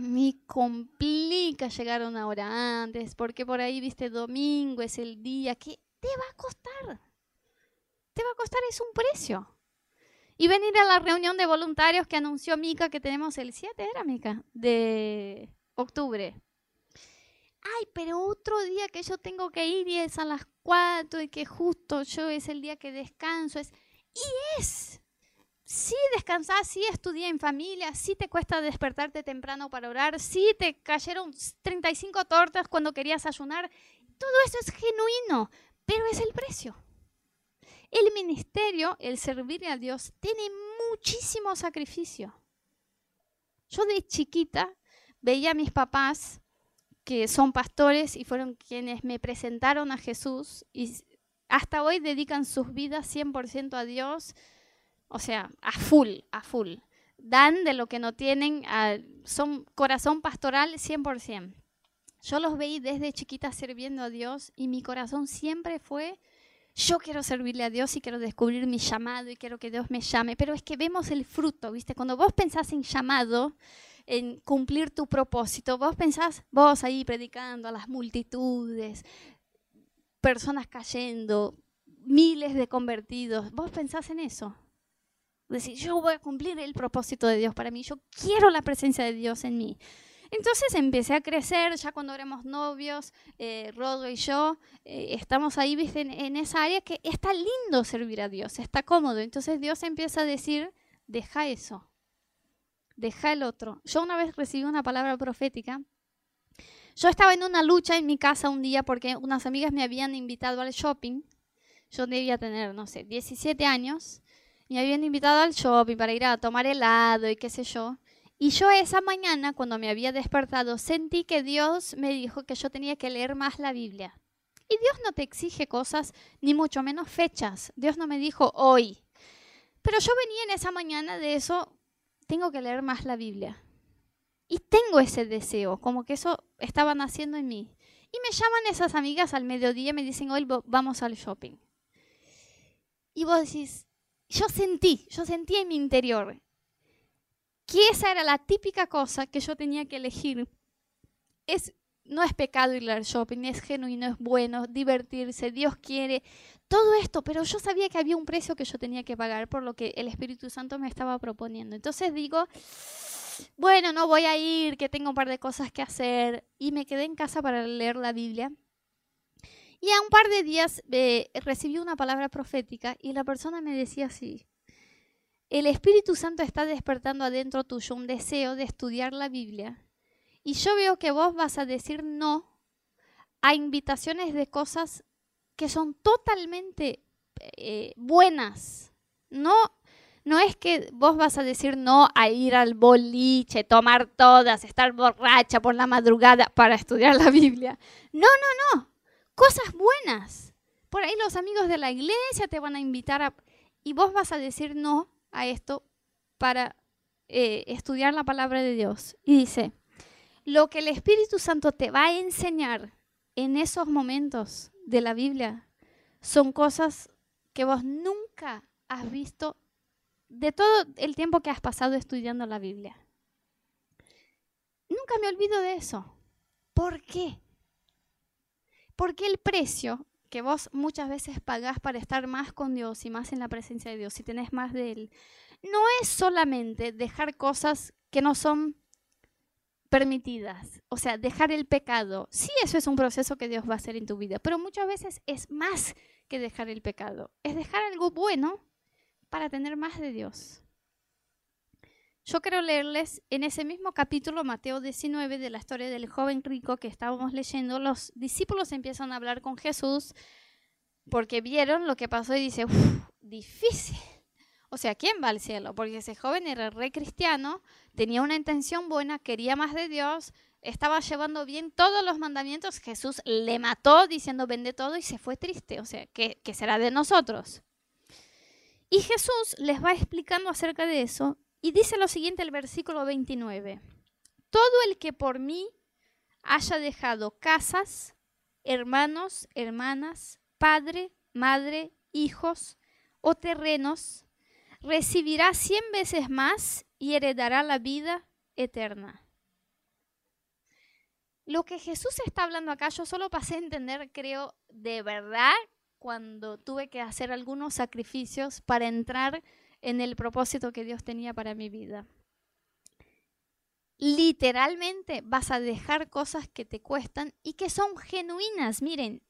me complica llegar una hora antes, porque por ahí, viste, domingo es el día que te va a costar. Te va a costar, es un precio. Y venir a la reunión de voluntarios que anunció Mica que tenemos el 7, ¿era Mica? De octubre. Ay, pero otro día que yo tengo que ir y es a las 4 y que justo yo es el día que descanso. Es, y es sí descansás, sí estudié en familia, sí te cuesta despertarte temprano para orar, sí te cayeron 35 tortas cuando querías ayunar. Todo eso es genuino, pero es el precio. El ministerio, el servir a Dios, tiene muchísimo sacrificio. Yo de chiquita veía a mis papás que son pastores y fueron quienes me presentaron a Jesús y hasta hoy dedican sus vidas 100% a Dios o sea, a full, a full. Dan de lo que no tienen, son corazón pastoral 100%. Yo los veí desde chiquita sirviendo a Dios y mi corazón siempre fue, yo quiero servirle a Dios y quiero descubrir mi llamado y quiero que Dios me llame. Pero es que vemos el fruto, ¿viste? Cuando vos pensás en llamado, en cumplir tu propósito, vos pensás, vos ahí predicando a las multitudes, personas cayendo, miles de convertidos, vos pensás en eso. Decir, yo voy a cumplir el propósito de Dios para mí, yo quiero la presencia de Dios en mí. Entonces empecé a crecer, ya cuando éramos novios, eh, y yo, eh, estamos ahí, viste, en, esa área que está lindo servir a Dios, está cómodo. Entonces Dios empieza a decir, deja eso, deja el otro. Yo una vez recibí una palabra profética. Yo estaba en una lucha en mi casa un día porque unas amigas me habían invitado al shopping. Yo debía tener, no sé, 17 años me habían invitado al shopping para ir a tomar helado y qué sé yo. Y yo esa mañana, cuando me había despertado, sentí que Dios me dijo que yo tenía que leer más la Biblia. Y Dios no te exige cosas, ni mucho menos fechas. Dios no me dijo hoy. Pero yo venía en esa mañana de eso, tengo que leer más la Biblia. Y tengo ese deseo, como que eso estaba naciendo en mí. Y me llaman esas amigas al mediodía y me dicen, hoy vamos al shopping. Y vos decís, yo sentí, yo sentí en mi interior que esa era la típica cosa que yo tenía que elegir. Es, no es pecado ir al shopping, es genuino, es bueno, divertirse, Dios quiere, todo esto, pero yo sabía que había un precio que yo tenía que pagar por lo que el Espíritu Santo me estaba proponiendo. Entonces digo, bueno, no voy a ir, que tengo un par de cosas que hacer, y me quedé en casa para leer la Biblia. Y a un par de días eh, recibí una palabra profética y la persona me decía así, el Espíritu Santo está despertando adentro tuyo un deseo de estudiar la Biblia. Y yo veo que vos vas a decir no a invitaciones de cosas que son totalmente eh, buenas. No, no es que vos vas a decir no a ir al boliche, tomar todas, estar borracha por la madrugada para estudiar la Biblia. No, no, no. Cosas buenas. Por ahí los amigos de la iglesia te van a invitar a... Y vos vas a decir no a esto para eh, estudiar la palabra de Dios. Y dice, lo que el Espíritu Santo te va a enseñar en esos momentos de la Biblia son cosas que vos nunca has visto de todo el tiempo que has pasado estudiando la Biblia. Nunca me olvido de eso. ¿Por qué? Porque el precio que vos muchas veces pagás para estar más con Dios y más en la presencia de Dios, si tenés más de Él, no es solamente dejar cosas que no son permitidas, o sea, dejar el pecado. Sí, eso es un proceso que Dios va a hacer en tu vida, pero muchas veces es más que dejar el pecado, es dejar algo bueno para tener más de Dios. Yo quiero leerles en ese mismo capítulo, Mateo 19, de la historia del joven rico que estábamos leyendo, los discípulos empiezan a hablar con Jesús porque vieron lo que pasó y dice, difícil. O sea, ¿quién va al cielo? Porque ese joven era re cristiano, tenía una intención buena, quería más de Dios, estaba llevando bien todos los mandamientos. Jesús le mató diciendo vende todo y se fue triste. O sea, ¿qué, qué será de nosotros? Y Jesús les va explicando acerca de eso y dice lo siguiente el versículo 29. Todo el que por mí haya dejado casas, hermanos, hermanas, padre, madre, hijos o terrenos, recibirá cien veces más y heredará la vida eterna. Lo que Jesús está hablando acá, yo solo pasé a entender, creo, de verdad, cuando tuve que hacer algunos sacrificios para entrar en el propósito que Dios tenía para mi vida. Literalmente vas a dejar cosas que te cuestan y que son genuinas. Miren,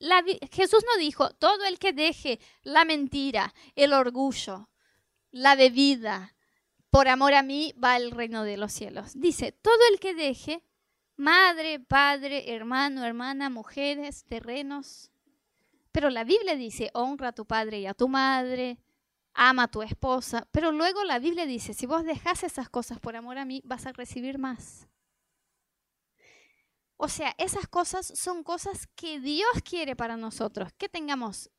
Jesús no dijo, todo el que deje la mentira, el orgullo, la bebida, por amor a mí va al reino de los cielos. Dice, todo el que deje madre, padre, hermano, hermana, mujeres, terrenos. Pero la Biblia dice, honra a tu padre y a tu madre, ama a tu esposa. Pero luego la Biblia dice, si vos dejas esas cosas por amor a mí, vas a recibir más. O sea, esas cosas son cosas que Dios quiere para nosotros, que tengamos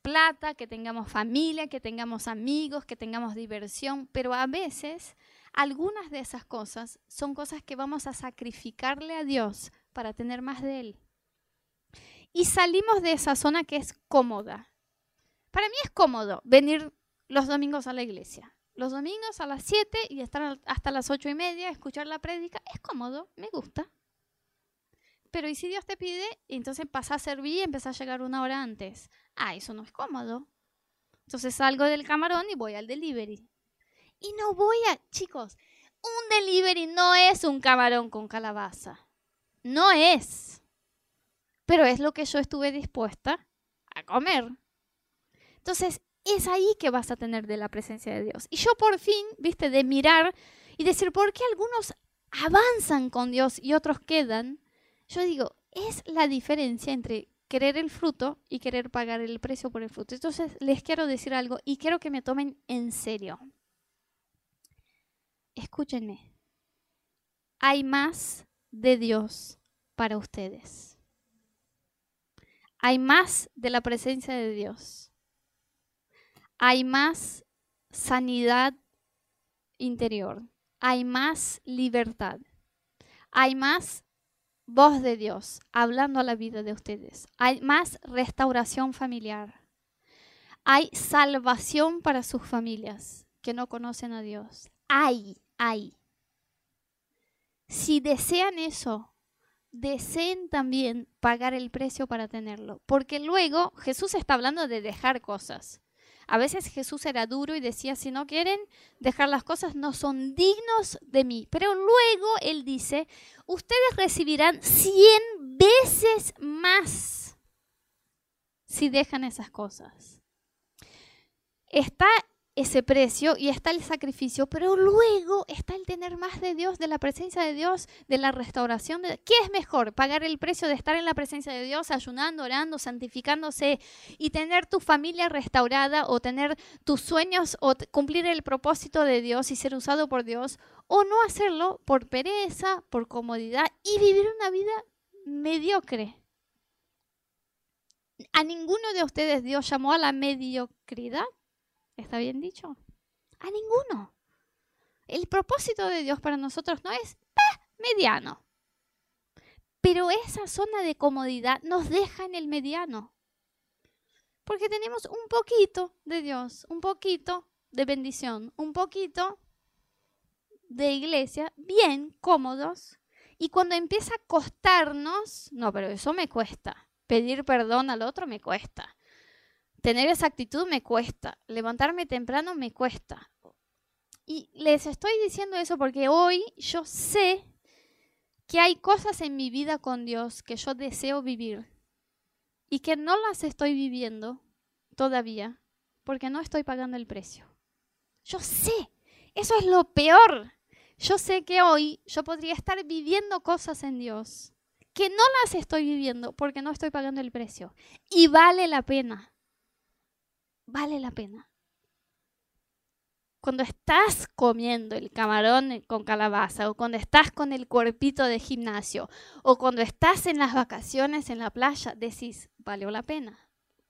plata, que tengamos familia, que tengamos amigos, que tengamos diversión, pero a veces algunas de esas cosas son cosas que vamos a sacrificarle a Dios para tener más de Él. Y salimos de esa zona que es cómoda. Para mí es cómodo venir los domingos a la iglesia. Los domingos a las 7 y estar hasta las 8 y media, escuchar la prédica, es cómodo, me gusta. Pero ¿y si Dios te pide? Entonces pasa a servir y empieza a llegar una hora antes. Ah, eso no es cómodo. Entonces salgo del camarón y voy al delivery. Y no voy a, chicos, un delivery no es un camarón con calabaza. No es. Pero es lo que yo estuve dispuesta a comer. Entonces, es ahí que vas a tener de la presencia de Dios. Y yo por fin, viste, de mirar y decir, ¿por qué algunos avanzan con Dios y otros quedan? Yo digo, es la diferencia entre querer el fruto y querer pagar el precio por el fruto. Entonces les quiero decir algo y quiero que me tomen en serio. Escúchenme. Hay más de Dios para ustedes. Hay más de la presencia de Dios. Hay más sanidad interior. Hay más libertad. Hay más voz de Dios hablando a la vida de ustedes. Hay más restauración familiar. Hay salvación para sus familias que no conocen a Dios. Hay, hay. Si desean eso, deseen también pagar el precio para tenerlo. Porque luego Jesús está hablando de dejar cosas. A veces Jesús era duro y decía, si no quieren dejar las cosas, no son dignos de mí. Pero luego Él dice, ustedes recibirán cien veces más si dejan esas cosas. Está ese precio y está el sacrificio, pero luego está el tener más de Dios, de la presencia de Dios, de la restauración. ¿Qué es mejor? ¿Pagar el precio de estar en la presencia de Dios, ayunando, orando, santificándose y tener tu familia restaurada o tener tus sueños o cumplir el propósito de Dios y ser usado por Dios? ¿O no hacerlo por pereza, por comodidad y vivir una vida mediocre? A ninguno de ustedes Dios llamó a la mediocridad. ¿Está bien dicho? A ninguno. El propósito de Dios para nosotros no es mediano. Pero esa zona de comodidad nos deja en el mediano. Porque tenemos un poquito de Dios, un poquito de bendición, un poquito de iglesia, bien cómodos. Y cuando empieza a costarnos, no, pero eso me cuesta. Pedir perdón al otro me cuesta. Tener esa actitud me cuesta. Levantarme temprano me cuesta. Y les estoy diciendo eso porque hoy yo sé que hay cosas en mi vida con Dios que yo deseo vivir y que no las estoy viviendo todavía porque no estoy pagando el precio. Yo sé, eso es lo peor. Yo sé que hoy yo podría estar viviendo cosas en Dios que no las estoy viviendo porque no estoy pagando el precio. Y vale la pena vale la pena. Cuando estás comiendo el camarón con calabaza o cuando estás con el cuerpito de gimnasio o cuando estás en las vacaciones en la playa, decís, valió la pena.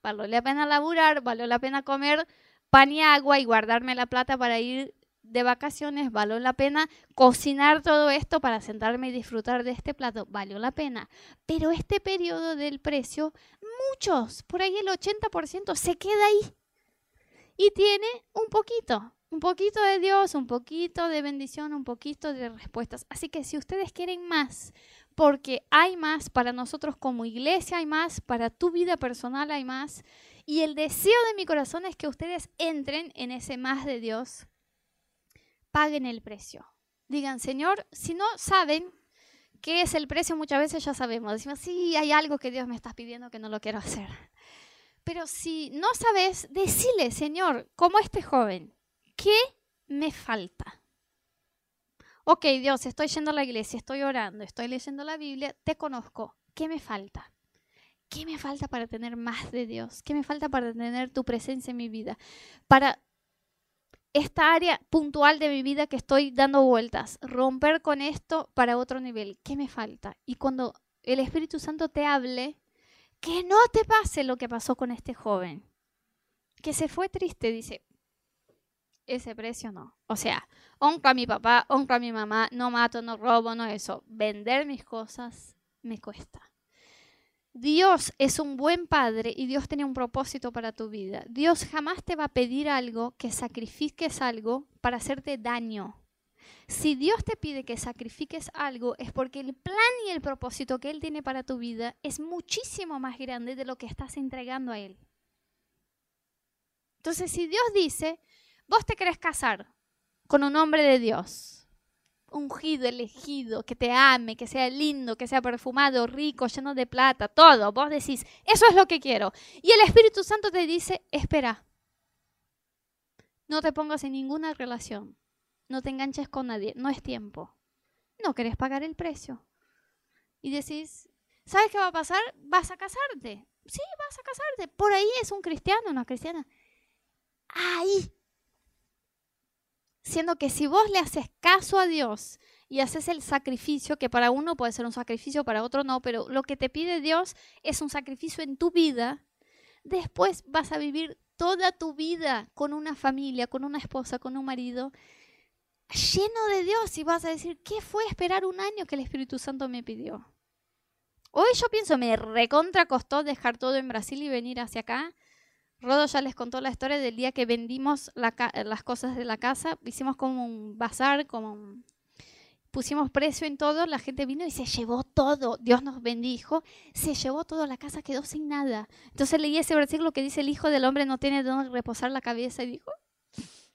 Valió la pena laburar, valió la pena comer pan y agua y guardarme la plata para ir de vacaciones, valió la pena cocinar todo esto para sentarme y disfrutar de este plato, valió la pena. Pero este periodo del precio, muchos, por ahí el 80% se queda ahí y tiene un poquito, un poquito de Dios, un poquito de bendición, un poquito de respuestas. Así que si ustedes quieren más, porque hay más para nosotros como iglesia, hay más para tu vida personal, hay más. Y el deseo de mi corazón es que ustedes entren en ese más de Dios, paguen el precio. Digan, Señor, si no saben qué es el precio, muchas veces ya sabemos. Decimos, sí, hay algo que Dios me está pidiendo que no lo quiero hacer. Pero si no sabes, decile, Señor, como este joven, ¿qué me falta? Ok, Dios, estoy yendo a la iglesia, estoy orando, estoy leyendo la Biblia, te conozco. ¿Qué me falta? ¿Qué me falta para tener más de Dios? ¿Qué me falta para tener tu presencia en mi vida? Para esta área puntual de mi vida que estoy dando vueltas, romper con esto para otro nivel. ¿Qué me falta? Y cuando el Espíritu Santo te hable, que no te pase lo que pasó con este joven, que se fue triste, dice, ese precio no. O sea, honro a mi papá, honro a mi mamá, no mato, no robo, no eso. Vender mis cosas me cuesta. Dios es un buen padre y Dios tiene un propósito para tu vida. Dios jamás te va a pedir algo, que sacrifiques algo para hacerte daño. Si Dios te pide que sacrifiques algo es porque el plan y el propósito que Él tiene para tu vida es muchísimo más grande de lo que estás entregando a Él. Entonces, si Dios dice, vos te querés casar con un hombre de Dios, ungido, elegido, que te ame, que sea lindo, que sea perfumado, rico, lleno de plata, todo, vos decís, eso es lo que quiero. Y el Espíritu Santo te dice, espera, no te pongas en ninguna relación no te enganches con nadie, no es tiempo. No querés pagar el precio. Y decís, ¿sabes qué va a pasar? Vas a casarte. Sí, vas a casarte. Por ahí es un cristiano, una cristiana. Ahí. Siendo que si vos le haces caso a Dios y haces el sacrificio, que para uno puede ser un sacrificio, para otro no, pero lo que te pide Dios es un sacrificio en tu vida, después vas a vivir toda tu vida con una familia, con una esposa, con un marido, lleno de Dios y vas a decir, ¿qué fue esperar un año que el Espíritu Santo me pidió? Hoy yo pienso, me recontra costó dejar todo en Brasil y venir hacia acá. Rodo ya les contó la historia del día que vendimos las cosas de la casa. Hicimos como un bazar, como pusimos precio en todo. La gente vino y se llevó todo. Dios nos bendijo. Se llevó todo. La casa quedó sin nada. Entonces leí ese versículo que dice, el Hijo del Hombre no tiene donde reposar la cabeza. Y dijo,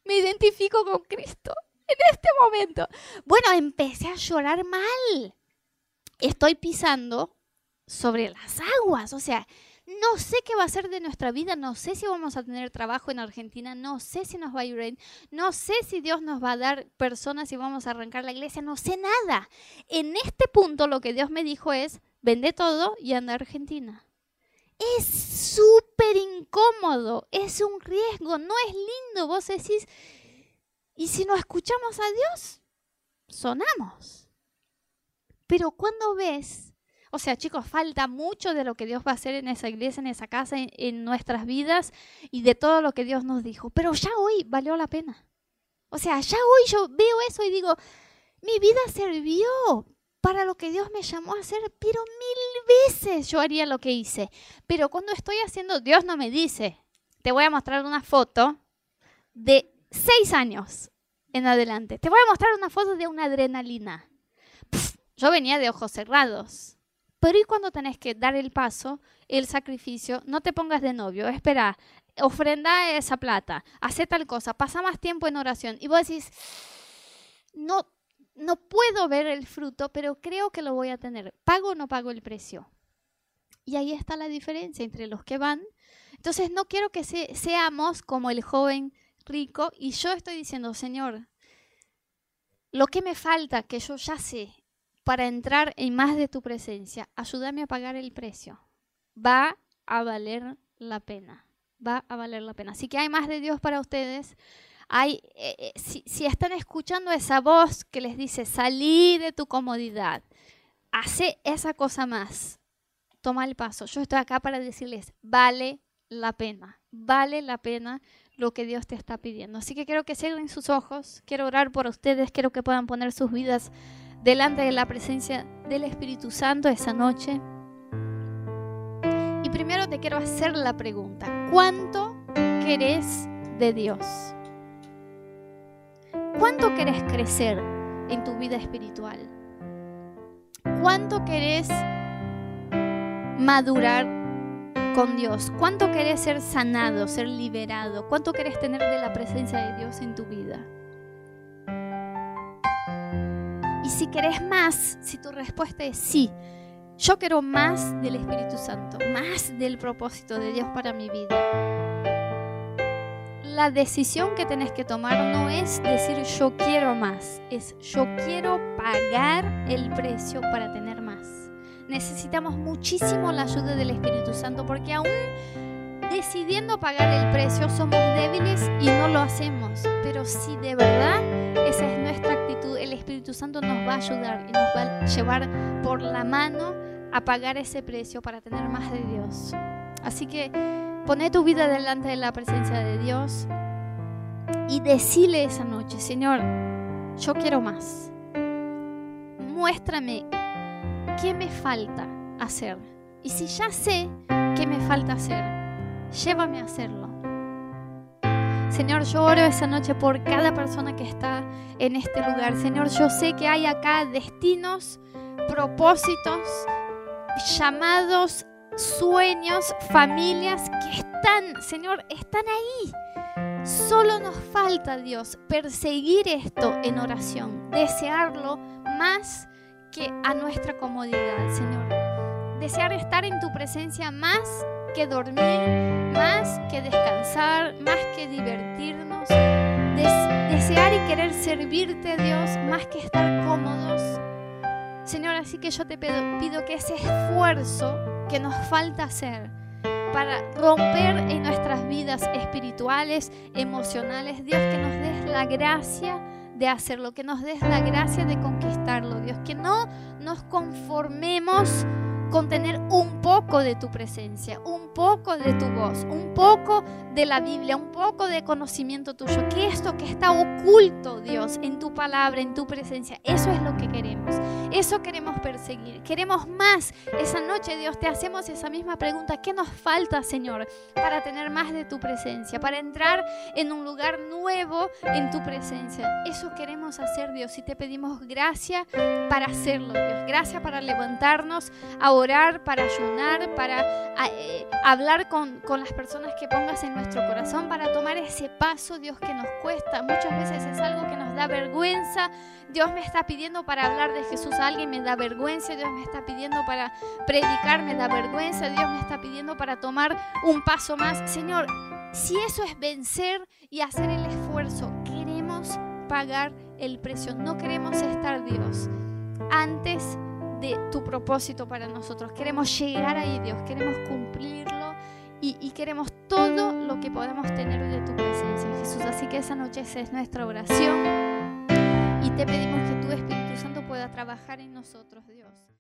me identifico con Cristo en este momento. Bueno, empecé a llorar mal. Estoy pisando sobre las aguas, o sea, No sé qué va a ser de nuestra vida, no sé si vamos a tener trabajo en Argentina, no sé si nos va a ir bien, no sé si Dios nos va a dar personas y vamos a arrancar la iglesia, no sé nada. En este punto lo que Dios me dijo es, vende todo y anda a Argentina. Es súper incómodo, es un riesgo, no es lindo. Vos decís, ¿y si no escuchamos a Dios? Sonamos. Pero cuando ves, o sea, chicos, falta mucho de lo que Dios va a hacer en esa iglesia, en esa casa, en, nuestras vidas y de todo lo que Dios nos dijo. Pero ya hoy valió la pena. O sea, ya hoy yo veo eso y digo, mi vida sirvió para lo que Dios me llamó a hacer, pero mil veces yo haría lo que hice. Pero cuando estoy haciendo, Dios no me dice, te voy a mostrar una foto de seis años en adelante. Te voy a mostrar una foto de una adrenalina. yo venía de ojos cerrados. Pero ¿y cuando tenés que dar el paso, el sacrificio? No te pongas de novio, espera, ofrenda esa plata, hace tal cosa, pasa más tiempo en oración. Y vos decís, no, no puedo ver el fruto, pero creo que lo voy a tener. ¿Pago o no pago el precio? Y ahí está la diferencia entre los que van. Entonces no quiero que seamos como el joven rico y yo estoy diciendo, Señor, lo que me falta, que yo ya sé, para entrar en más de tu presencia, ayúdame a pagar el precio. Va a valer la pena. Va a valer la pena. Así que hay más de Dios para ustedes. Hay, eh, eh, si, si, están escuchando esa voz que les dice, salí de tu comodidad, hace esa cosa más, toma el paso. Yo estoy acá para decirles, vale la pena, vale la pena lo que Dios te está pidiendo. Así que quiero que cierren sus ojos, quiero orar por ustedes, quiero que puedan poner sus vidas delante de la presencia del Espíritu Santo esa noche. Y primero te quiero hacer la pregunta, ¿cuánto querés de Dios? ¿Cuánto querés crecer en tu vida espiritual? ¿Cuánto querés madurar con Dios? ¿Cuánto querés ser sanado, ser liberado? ¿Cuánto querés tener de la presencia de Dios en tu vida? si querés más, si tu respuesta es sí, yo quiero más del Espíritu Santo, más del propósito de Dios para mi vida. La decisión que tenés que tomar no es decir yo quiero más, es yo quiero pagar el precio para tener. Necesitamos muchísimo la ayuda del Espíritu Santo porque aún decidiendo pagar el precio somos débiles y no lo hacemos. Pero si de verdad esa es nuestra actitud, el Espíritu Santo nos va a ayudar y nos va a llevar por la mano a pagar ese precio para tener más de Dios. Así que pone tu vida delante de la presencia de Dios y decile esa noche, Señor, yo quiero más. Muéstrame qué me falta hacer. Y si ya sé qué me falta hacer, llévame a hacerlo. Señor, yo oro esa noche por cada persona que está en este lugar. Señor, yo sé que hay acá destinos, propósitos, llamados, sueños, familias que están, Señor, están ahí. Solo nos falta, Dios, perseguir esto en oración, desearlo más que a nuestra comodidad, Señor. Desear estar en tu presencia más que dormir, más que descansar, más que divertirnos, desear y querer servirte, Dios, más que estar cómodos. Señor, así que yo te pido, pido que ese esfuerzo que nos falta hacer para romper en nuestras vidas espirituales, emocionales, Dios, que nos des la gracia de hacerlo, que nos des la gracia de conquistarlo, Dios, que no nos conformemos con tener un poco de tu presencia, un poco de tu voz, un poco de la Biblia, un poco de conocimiento tuyo, que esto que está oculto, Dios, en tu palabra, en tu presencia, eso es lo que queremos. Eso queremos perseguir. Queremos más. Esa noche, Dios, te hacemos esa misma pregunta. ¿Qué nos falta, Señor, para tener más de tu presencia? Para entrar en un lugar nuevo en tu presencia. Eso queremos hacer, Dios. Y te pedimos gracia para hacerlo, Dios. Gracias para levantarnos a orar, para ayunar, para eh, hablar con, las personas que pongas en nuestro corazón, para tomar ese paso, Dios, que nos cuesta. Muchas veces es algo que nos da vergüenza. Dios me está pidiendo para hablar de Jesús a alguien, me da vergüenza. Dios me está pidiendo para predicar, me da vergüenza. Dios me está pidiendo para tomar un paso más. Señor, si eso es vencer y hacer el esfuerzo, queremos pagar el precio. No queremos estar, Dios, antes de tu propósito para nosotros. Queremos llegar ahí, Dios. Queremos cumplirlo y, queremos todo lo que podemos tener de tu presencia, Jesús. Así que esa noche esa es nuestra oración te pedimos que tu Espíritu Santo pueda trabajar en nosotros, Dios.